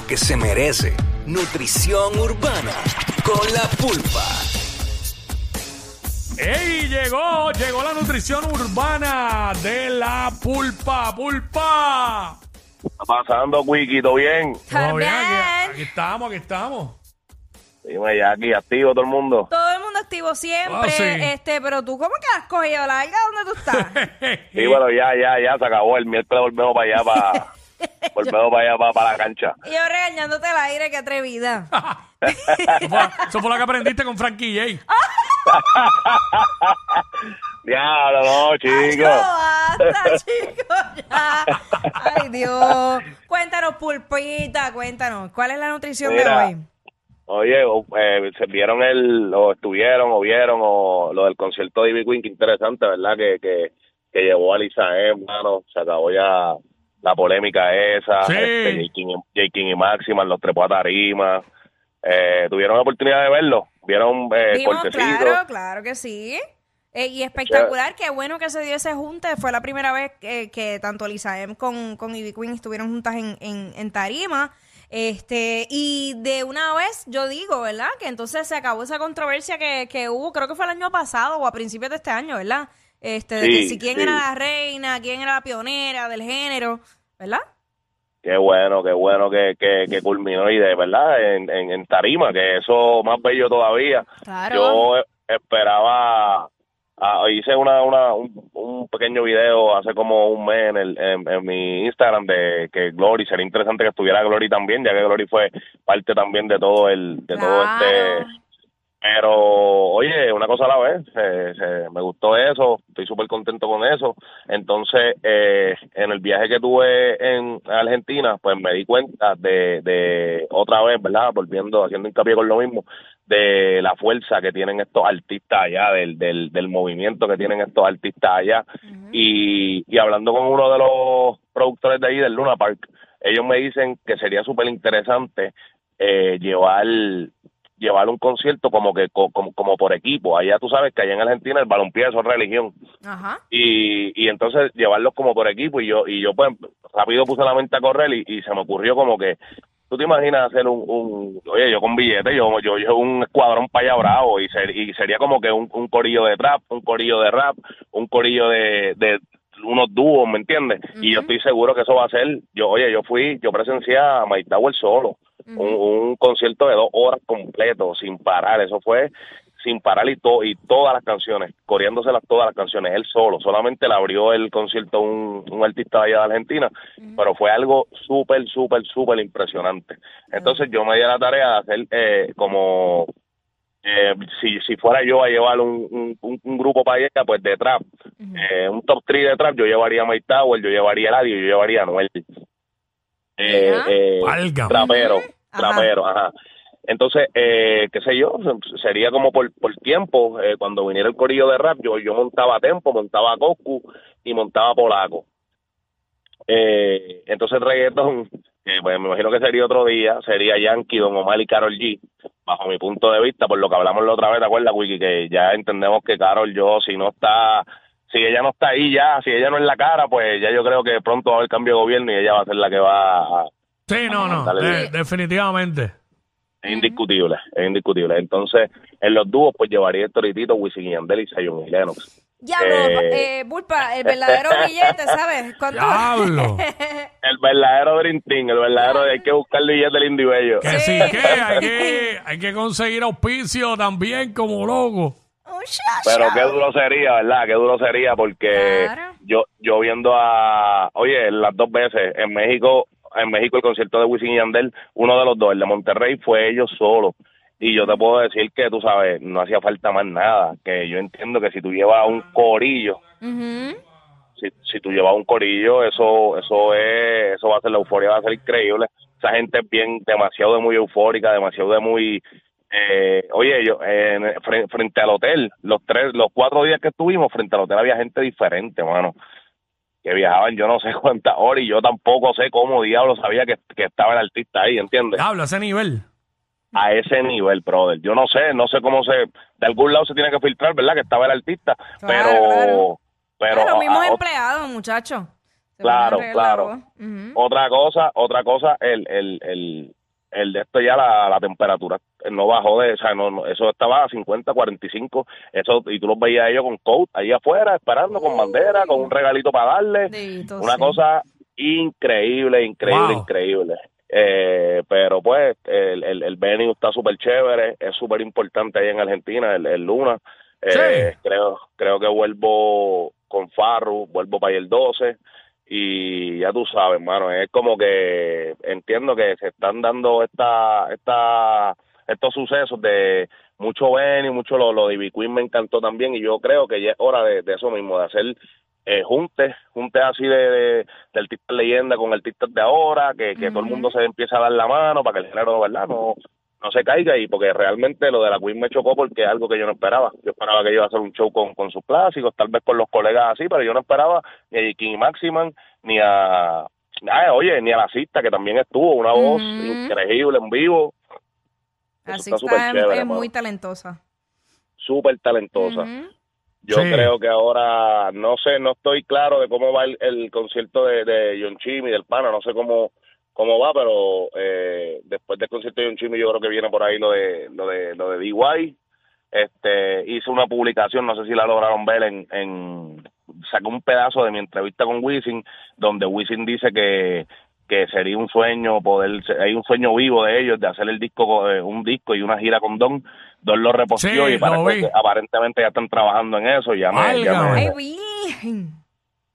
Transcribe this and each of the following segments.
lo que se merece. Nutrición urbana con la pulpa. ¡Ey! Llegó, llegó la nutrición urbana de la pulpa, pulpa. está pasando, Wiki? ¿Todo bien? Todo bien, aquí, También. aquí estamos, aquí estamos. Dime ya aquí, activo todo el mundo. Todo el mundo activo siempre, Ah, sí. este, pero tú, ¿cómo que has cogido larga? ¿Dónde tú estás? Sí, bueno, ya, ya, ya se acabó. El miércoles volvemos para allá, para, volvemos para allá, para, para la cancha. y yo regañándote el aire, qué atrevida. Eso fue, eso fue lo que aprendiste con Frankie J. Diablo, no, No, chico. basta, chicos, ya. Ay, Dios. Cuéntanos, pulpita, cuéntanos. ¿Cuál es la nutrición Mira. de hoy? Oye, o- eh, se vieron el, o estuvieron, o vieron, o lo del concierto de Ivy Queen, que interesante, ¿verdad? Que, que, que llevó a Lisa hermano, se acabó ya la polémica esa, Sí. este, J. King, y- J. King y Máxima, los trepó a tarima, eh, tuvieron la oportunidad de verlo, vieron eh, claro, claro que sí. Eh, y espectacular, qué bueno que se dio ese junte. Fue la primera vez que, que tanto Lisa M con, con Ivy Queen estuvieron juntas en, en, en tarima. Este, y de una vez yo digo, ¿verdad? Que entonces se acabó esa controversia que, que hubo, creo que fue el año pasado o a principios de este año, ¿verdad? Este, de que si quién sí. era la reina, quién era la pionera del género, ¿verdad? Qué bueno, qué bueno que, que, que culminó y de verdad en, en, en tarima, que eso más bello todavía. Claro. Yo esperaba, ah, hice una, una, un, un pequeño video hace como un mes en, el, en, en mi Instagram de que Glory, sería interesante que estuviera Glory también, ya que Glory fue parte también de todo el, de todo este pero, oye, una cosa a la vez, se- se- me gustó eso, estoy súper contento con eso. Entonces, eh, en el viaje que tuve en Argentina, pues me di cuenta de, de otra vez, ¿verdad? Volviendo, haciendo hincapié con lo mismo, de la fuerza que tienen estos artistas allá, del, del, del movimiento que tienen estos artistas allá. y, y hablando con uno de los productores de ahí, del Luna Park, ellos me dicen que sería súper interesante eh, llevar llevar un concierto como que co- como, como por equipo. Allá tú sabes que allá en Argentina el balompié es religión. Ajá. Y, y entonces llevarlos como por equipo y yo y yo pues rápido puse la mente a correr y, y se me ocurrió como que tú te imaginas hacer un, un oye yo con billete yo yo yo un escuadrón allá bravo y, ser- y sería como que un, un corillo de trap un corillo de rap un corillo de, de unos dúos me entiendes y yo estoy seguro que eso va a ser yo oye yo fui yo presencié a Mike Tower solo un, un concierto de dos horas completo sin parar. Eso fue sin parar y, to- y todas las canciones, corriéndoselas todas las canciones, él solo, solamente le abrió el concierto un, un artista de allá de Argentina, pero fue algo súper, súper, súper impresionante. Entonces yo me di a la tarea de hacer eh, como, eh, si, si fuera yo a llevar un, un, grupo para allá, pues de trap, eh, un top 3 de trap, yo llevaría a Mike Tower, yo llevaría a Eladio, yo llevaría a Noel. Eh, eh, Válgame. trapero, Ajá. Entonces, eh, qué sé yo, sería como por, por tiempo, eh, cuando viniera el corillo de rap, yo, yo montaba Tempo, montaba Goku y montaba Polaco. Eh, entonces el reggaetón, que pues, me imagino que sería otro día, sería Yankee, Don Omar y Carol G, bajo mi punto de vista, por lo que hablamos la otra vez, ¿te acuerdas, Wiki? Que ya entendemos que Carol yo, si no está, si ella no está ahí ya, si ella no es la cara, pues ya yo creo que pronto va a haber cambio de gobierno y ella va a ser la que va a, Sí, no, no, de- definitivamente. es indiscutible, es indiscutible. Entonces, en los dúos, pues llevaría Héctor y Tito, Wisin y Yandel y Zion y Lennox. Diablo, Eh. eh, Bulpa, el verdadero billete, ¿sabes? ¿Cuánto- Diablo. El verdadero Dream Team, el verdadero, hay que buscar el billete del indio bello. Que sí, que hay que, hay que conseguir auspicio también como loco. Pero qué duro sería, ¿verdad? Qué duro sería porque Claro. yo yo viendo a, oye, las dos veces en México, en México el concierto de Wisin y Yandel, uno de los dos, el de Monterrey, fue ellos solos. Y yo te puedo decir que, tú sabes, no hacía falta más nada. Que yo entiendo que si tú llevas un corillo, si, si tú llevas un corillo, eso eso es, eso va a ser la euforia, va a ser increíble. Esa gente es bien, demasiado de muy eufórica, demasiado de muy, eh, oye, yo, en- fre- frente al hotel, los tres, los cuatro días que estuvimos, frente al hotel había gente diferente, mano, que viajaban yo no sé cuántas horas y yo tampoco sé cómo diablo sabía que, que estaba el artista ahí, ¿entiendes? Diablo, a ese nivel. a ese nivel, brother. Yo no sé, no sé cómo se, de algún lado se tiene que filtrar, ¿verdad? Que estaba el artista, Claro, pero, claro. pero los mismos empleados, muchachos. Se Claro, claro. Ujú. Otra cosa, otra cosa, el, el, el, el de esto ya la, la temperatura no bajó de, o sea, no, no, eso estaba a 50, 45, eso, y tú los veías a ellos con coat ahí afuera, esperando con bandera, con un regalito para darle, una sí. cosa increíble, increíble, Wow. increíble. Eh, pero pues el, el, el venue está súper chévere, es súper importante ahí en Argentina, el, el Luna. Eh, Sí. creo, creo que vuelvo con Farru, vuelvo para ahí el 12 y ya tú sabes, hermano, es como que entiendo que se están dando esta, esta, estos sucesos de mucho venue, mucho lo, lo de Ivy Queen me encantó también y yo creo que ya es hora de, de eso mismo, de hacer eh, juntes, juntes así de, de, de artistas leyenda con artistas de ahora, que, que todo el mundo se empieza a dar la mano para que el género, ¿verdad? No, no se caiga y porque realmente lo de la Queen me chocó porque es algo que yo no esperaba. Yo esperaba que iba a hacer un show con, con sus clásicos, tal vez con los colegas así, pero yo no esperaba ni a King Maximan, ni a... Ah, oye, ni a la cista, que también estuvo, una voz increíble en vivo, Así está está, es- chévere, es mano. muy talentosa. súper talentosa. Yo Sí. creo que ahora, no sé, no estoy claro de cómo va el, el concierto de, de John Chimmy, del pana, no sé cómo cómo va, pero eh, después del concierto de John Chimmy yo creo que viene por ahí lo de lo de lo de DY. Este, hice una publicación, no sé si la lograron ver en, en sacó un pedazo de mi entrevista con Wisin donde Wisin dice que que sería un sueño poder hay un sueño vivo de ellos de hacer el disco co- eh, un disco y una gira con Don. Don lo reposteó Sí, y parece lo aparentemente ya están trabajando en eso ya me, ya me-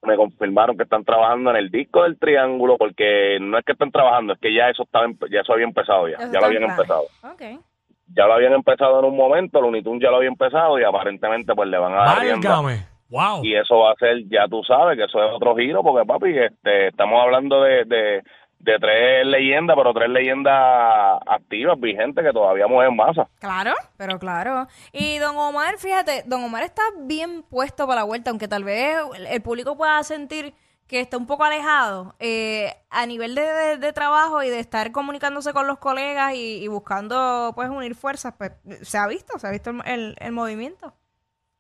me confirmaron que están trabajando en el disco del triángulo porque no es que estén trabajando es que ya eso estaba empe- ya eso había empezado ya Eso ya lo habían empezado. Ya lo habían empezado en un momento Looney Tunes ya lo había empezado y aparentemente pues le van a dar. Wow. y eso va a ser ya tú sabes que eso es otro giro porque papi este estamos hablando de, de de tres leyendas pero tres leyendas activas vigentes que todavía mueven masa Claro, pero claro. Y don Omar, fíjate, don Omar está bien puesto para la vuelta, aunque tal vez el- el público pueda sentir que está un poco alejado eh, a nivel de, de- de trabajo y de estar comunicándose con los colegas y, y buscando pues unir fuerzas, pues se ha visto, se ha visto el, el- el movimiento.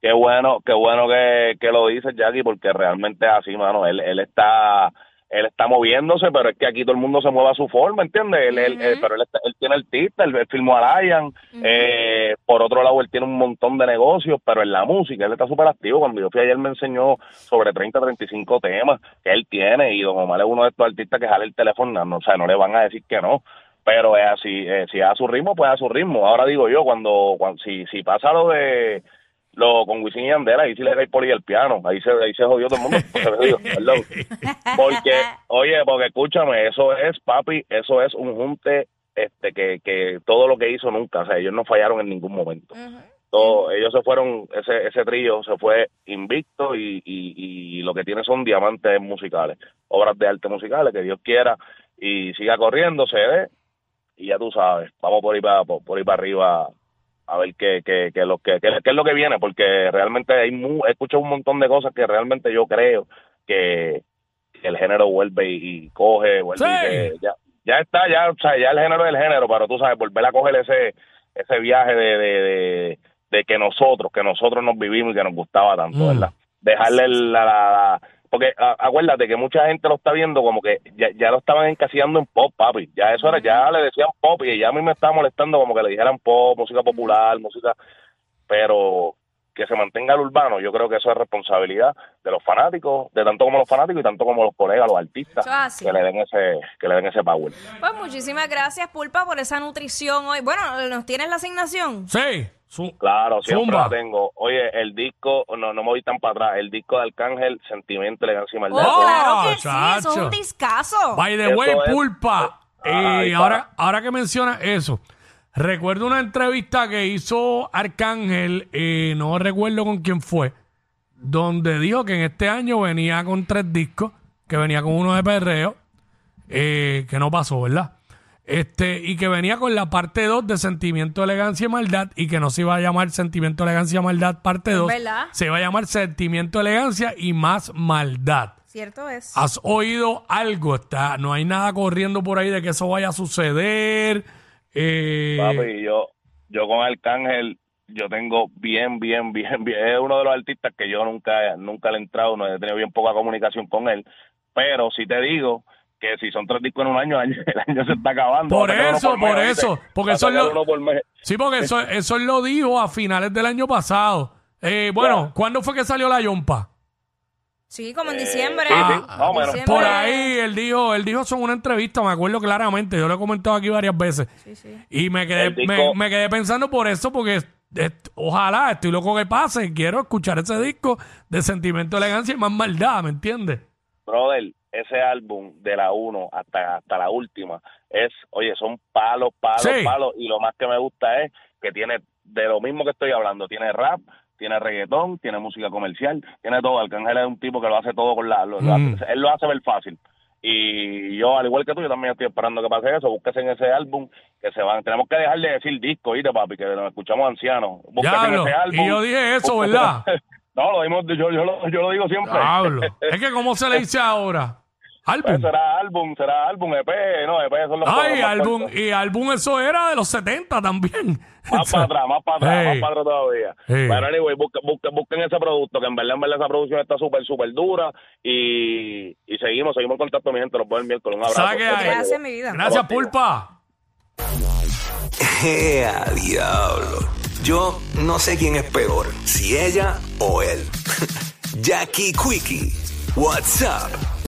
Qué bueno, qué bueno que, que lo dices, Jackie, porque realmente es así, mano. Él, él está él está moviéndose, pero es que aquí todo el mundo se mueve a su forma, ¿entiendes? Él, él- él- pero él, está- él tiene artista, él, él filmó a Lion, eh, por otro lado él tiene un montón de negocios, pero en la música él está súper activo. Cuando yo fui ayer me enseñó sobre 30, 35 temas que él tiene y Don Omar es uno de estos artistas que jale el teléfono, no, o sea, no le van a decir que no. Pero es así, eh, si es a su ritmo, pues a su ritmo. Ahora digo yo, cuando, cuando si, si pasa lo de lo con Wisin y Yandel, ahí sí le cae poli el piano, ahí se, ahí se jodió todo el mundo, se jodió, perdón. Porque, oye, porque escúchame, eso es, papi, eso es un junte este que, que todo lo que hizo nunca, o sea, ellos no fallaron en ningún momento. Todo, ellos se fueron, ese, ese trío se fue invicto y, y, y lo que tiene son diamantes musicales, obras de arte musicales, que Dios quiera y siga corriendo, se dé, y ya tú sabes, vamos por ahí para, por, por ahí para arriba a ver qué, qué, qué, lo que, qué, qué es lo que viene, porque realmente hay mu- he escuchado un montón de cosas que realmente yo creo que, el género vuelve y, y coge, vuelve y Sí. ya, ya está, ya, o sea, ya el género es el género, pero tú sabes, volver a coger ese, ese viaje de, de, de, de que nosotros, que nosotros nos vivimos y que nos gustaba tanto, Mm. ¿verdad? Dejarle la, la- la- porque a- acuérdate que mucha gente lo está viendo como que ya, ya lo estaban encasillando en pop, papi. Ya eso era, ya le decían pop y ya a mí me estaba molestando como que le dijeran pop, música popular, música, pero que se mantenga el urbano, yo creo que eso es responsabilidad de los fanáticos, de tanto como los fanáticos y tanto como los colegas, los artistas, que le den ese, que le den ese power. Pues muchísimas gracias, Pulpa, por esa nutrición hoy. Bueno, ¿nos tienes la asignación? Sí. Claro, siempre Zumba. la tengo. Oye, el disco, no, no me voy tan para atrás, el disco de Arcángel, Sentimiento, Elegancia y Maldad. Oh, claro que sí, eso es un discazo. By the Eso way, es- pulpa. Ay, Eh, para. ahora, ahora que mencionas eso, recuerdo una entrevista que hizo Arcángel, eh, no recuerdo con quién fue, donde dijo que en este año venía con tres discos, que venía con uno de perreo, eh, que no pasó, ¿verdad? Este, y que venía con la parte 2 de Sentimiento, Elegancia y Maldad, y que no se iba a llamar Sentimiento, Elegancia y Maldad parte 2, ¿Verdad? se iba a llamar Sentimiento, Elegancia y más Maldad. Cierto es. ¿Has oído algo? Está, no hay nada corriendo por ahí de que eso vaya a suceder. Eh, Papi, yo, yo con Arcángel, yo tengo bien, bien, bien, bien. Es uno de los artistas que yo nunca, nunca le he entrado, no he tenido bien poca comunicación con él. pero si te digo que si son tres discos en un año, el año, se está acabando. Por eso, por mes, eso, porque eso es lo- por. Sí, porque eso, eso él lo dijo a finales del año pasado. Eh, bueno, Ya. ¿cuándo fue que salió la Yompa? Sí, como en Eh, diciembre. sí, sí, Ah, más o menos. Diciembre. Por ahí él dijo, él dijo eso en una entrevista, me acuerdo claramente, yo lo he comentado aquí varias veces. Sí, sí. Y me quedé, me, me quedé pensando por eso, porque eh, ojalá, estoy loco que pase, quiero escuchar ese disco de sentimiento, elegancia y más maldad, ¿me entiendes? Brother, ese álbum de la 1 hasta, hasta la última es, oye, son palos, palos, Sí. palos. Y lo más que me gusta es que tiene, de lo mismo que estoy hablando, tiene rap, tiene reggaetón, tiene música comercial, tiene todo. Arcángel es un tipo que lo hace todo con la... lo- Mm. él lo hace ver fácil. Y yo, al igual que tú, yo también estoy esperando que pase eso. Búsquese en ese álbum que se van. Tenemos que dejar de decir disco, ¿oíste, papi? Que nos escuchamos ancianos. Búsquese en ese álbum. y yo dije eso, ¿verdad? no, lo dimos, yo, yo, lo, yo lo digo siempre. Diablo. Es que, ¿cómo se le dice ahora? Pues Álbum. será álbum, será álbum, EP, no, EP son los Ay, álbum, cortos. y álbum eso era de los 70 también. Más para atrás, más para atrás, Hey. más para atrás todavía. Hey. Pero anyway, busquen, busquen, busquen ese producto, que en verdad, en verdad esa producción está súper, súper dura y, y seguimos, seguimos en contacto, mi gente, los veo el miércoles. Un abrazo. Gracias, mi vida. Gracias, Pulpa. ¡Ea, diablo! Yo no sé quién es peor, si ella o él. Jackie Quickie, WhatsApp